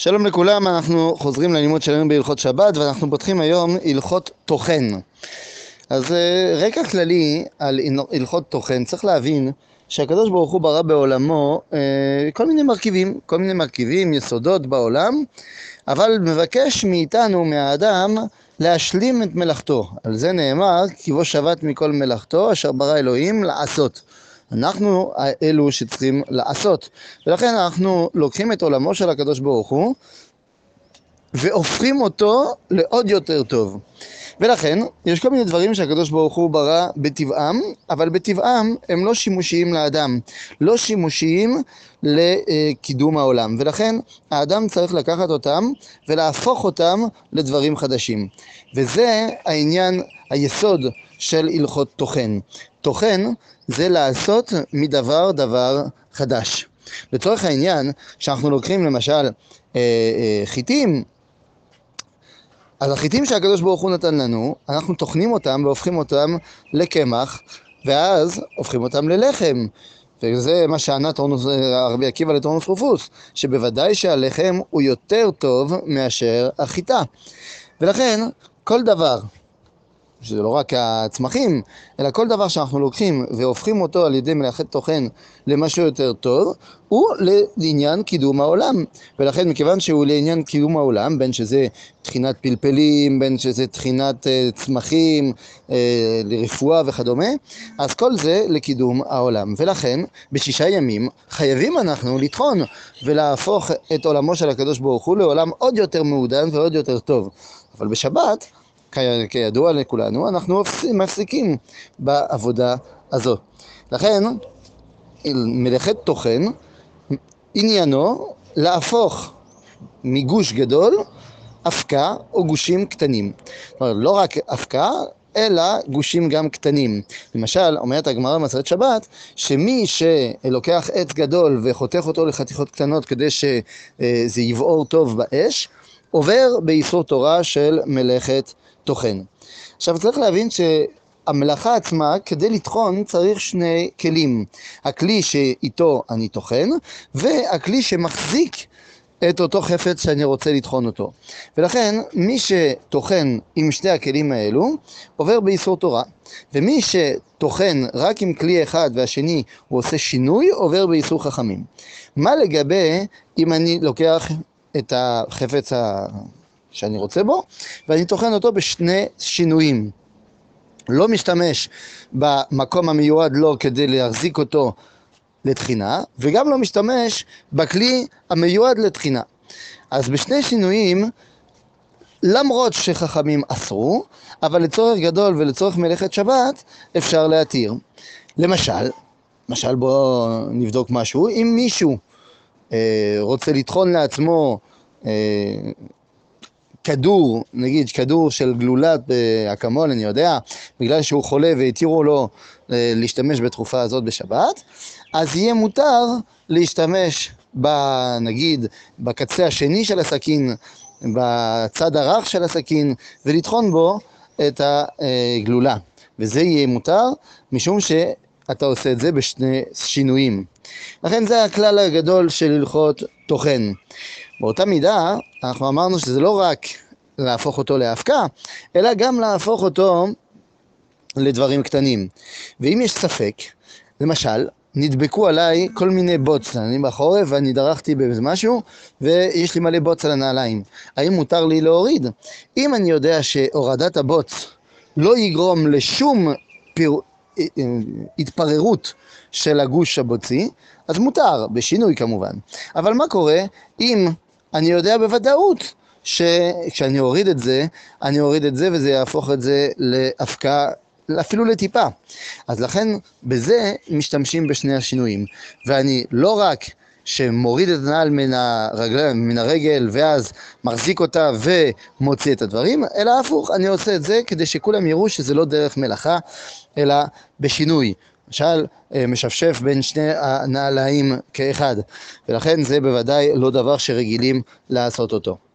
שלום לכולם, אנחנו חוזרים ללימוד שלנו בהלכות שבת ואנחנו פותחים היום הלכות תוכן. אז אה, רקע כללי על הלכות תוכן, צריך להבין שהקדוש ברוך הוא ברא בעולמו אה, כל מיני מרכיבים, כל מיני מרכיבים, יסודות בעולם, אבל מבקש מאיתנו, מהאדם, להשלים את מלאכתו. על זה נאמר, כי בו שבת מכל מלאכתו, אשר ברא אלוהים לעשות. אנחנו אלו שצריכים לעשות. ולכן אנחנו לוקחים את עולמו של הקדוש ברוך הוא והופכים אותו לעוד יותר טוב. ולכן, יש כל מיני דברים שהקדוש ברוך הוא ברא בטבעם, אבל בטבעם הם לא שימושיים לאדם, לא שימושיים לקידום העולם. ולכן, האדם צריך לקחת אותם ולהפוך אותם לדברים חדשים. וזה העניין, היסוד של הלכות תוכן. תוכן זה לעשות מדבר דבר חדש. לצורך העניין, כשאנחנו לוקחים למשל אה, אה, חיטים, אז החיטים שהקדוש ברוך הוא נתן לנו, אנחנו טוחנים אותם והופכים אותם לקמח, ואז הופכים אותם ללחם. וזה מה שענה רבי עקיבא לטורנוס רופוס, שבוודאי שהלחם הוא יותר טוב מאשר החיטה. ולכן, כל דבר שזה לא רק הצמחים, אלא כל דבר שאנחנו לוקחים והופכים אותו על ידי מלאכת תוכן למשהו יותר טוב, הוא לעניין קידום העולם. ולכן מכיוון שהוא לעניין קידום העולם, בין שזה תחינת פלפלים, בין שזה תחינת uh, צמחים, uh, לרפואה וכדומה, אז כל זה לקידום העולם. ולכן בשישה ימים חייבים אנחנו לטחון ולהפוך את עולמו של הקדוש ברוך הוא לעולם עוד יותר מעודן ועוד יותר טוב. אבל בשבת כידוע לכולנו, אנחנו מפסיקים בעבודה הזו. לכן, מלאכת תוכן, עניינו להפוך מגוש גדול אבקה או גושים קטנים. אומרת, לא רק אבקה, אלא גושים גם קטנים. למשל, אומרת הגמרא במסרת שבת, שמי שלוקח עץ גדול וחותך אותו לחתיכות קטנות כדי שזה יבעור טוב באש, עובר באיסור תורה של מלאכת טוחן. עכשיו צריך להבין שהמלאכה עצמה, כדי לטחון צריך שני כלים. הכלי שאיתו אני טוחן, והכלי שמחזיק את אותו חפץ שאני רוצה לטחון אותו. ולכן, מי שטוחן עם שני הכלים האלו, עובר באיסור תורה. ומי שטוחן רק עם כלי אחד והשני הוא עושה שינוי, עובר באיסור חכמים. מה לגבי אם אני לוקח את החפץ ה... שאני רוצה בו, ואני טוחן אותו בשני שינויים. לא משתמש במקום המיועד לו כדי להחזיק אותו לתחינה, וגם לא משתמש בכלי המיועד לתחינה. אז בשני שינויים, למרות שחכמים אסרו, אבל לצורך גדול ולצורך מלאכת שבת אפשר להתיר. למשל, למשל בואו נבדוק משהו, אם מישהו אה, רוצה לטחון לעצמו אה, כדור, נגיד כדור של גלולת אקמול, אני יודע, בגלל שהוא חולה והתירו לו אה, להשתמש בתרופה הזאת בשבת, אז יהיה מותר להשתמש, ב, נגיד, בקצה השני של הסכין, בצד הרך של הסכין, ולטחון בו את הגלולה. וזה יהיה מותר, משום שאתה עושה את זה בשני שינויים. לכן זה הכלל הגדול של הלכות טוחן. באותה מידה, אנחנו אמרנו שזה לא רק להפוך אותו לאבקה, אלא גם להפוך אותו לדברים קטנים. ואם יש ספק, למשל, נדבקו עליי כל מיני בוץ, אני בחורף ואני דרכתי באיזה משהו ויש לי מלא בוץ על הנעליים. האם מותר לי להוריד? אם אני יודע שהורדת הבוץ לא יגרום לשום פיר... התפררות של הגוש הבוצי, אז מותר, בשינוי כמובן. אבל מה קורה אם אני יודע בוודאות שכשאני אוריד את זה, אני אוריד את זה וזה יהפוך את זה לאבקה, אפילו לטיפה. אז לכן בזה משתמשים בשני השינויים. ואני לא רק שמוריד את הנעל מן, הרגל, מן הרגל ואז מחזיק אותה ומוציא את הדברים, אלא הפוך, אני עושה את זה כדי שכולם יראו שזה לא דרך מלאכה, אלא בשינוי. למשל, אה, משפשף בין שני הנעליים כאחד, ולכן זה בוודאי לא דבר שרגילים לעשות אותו.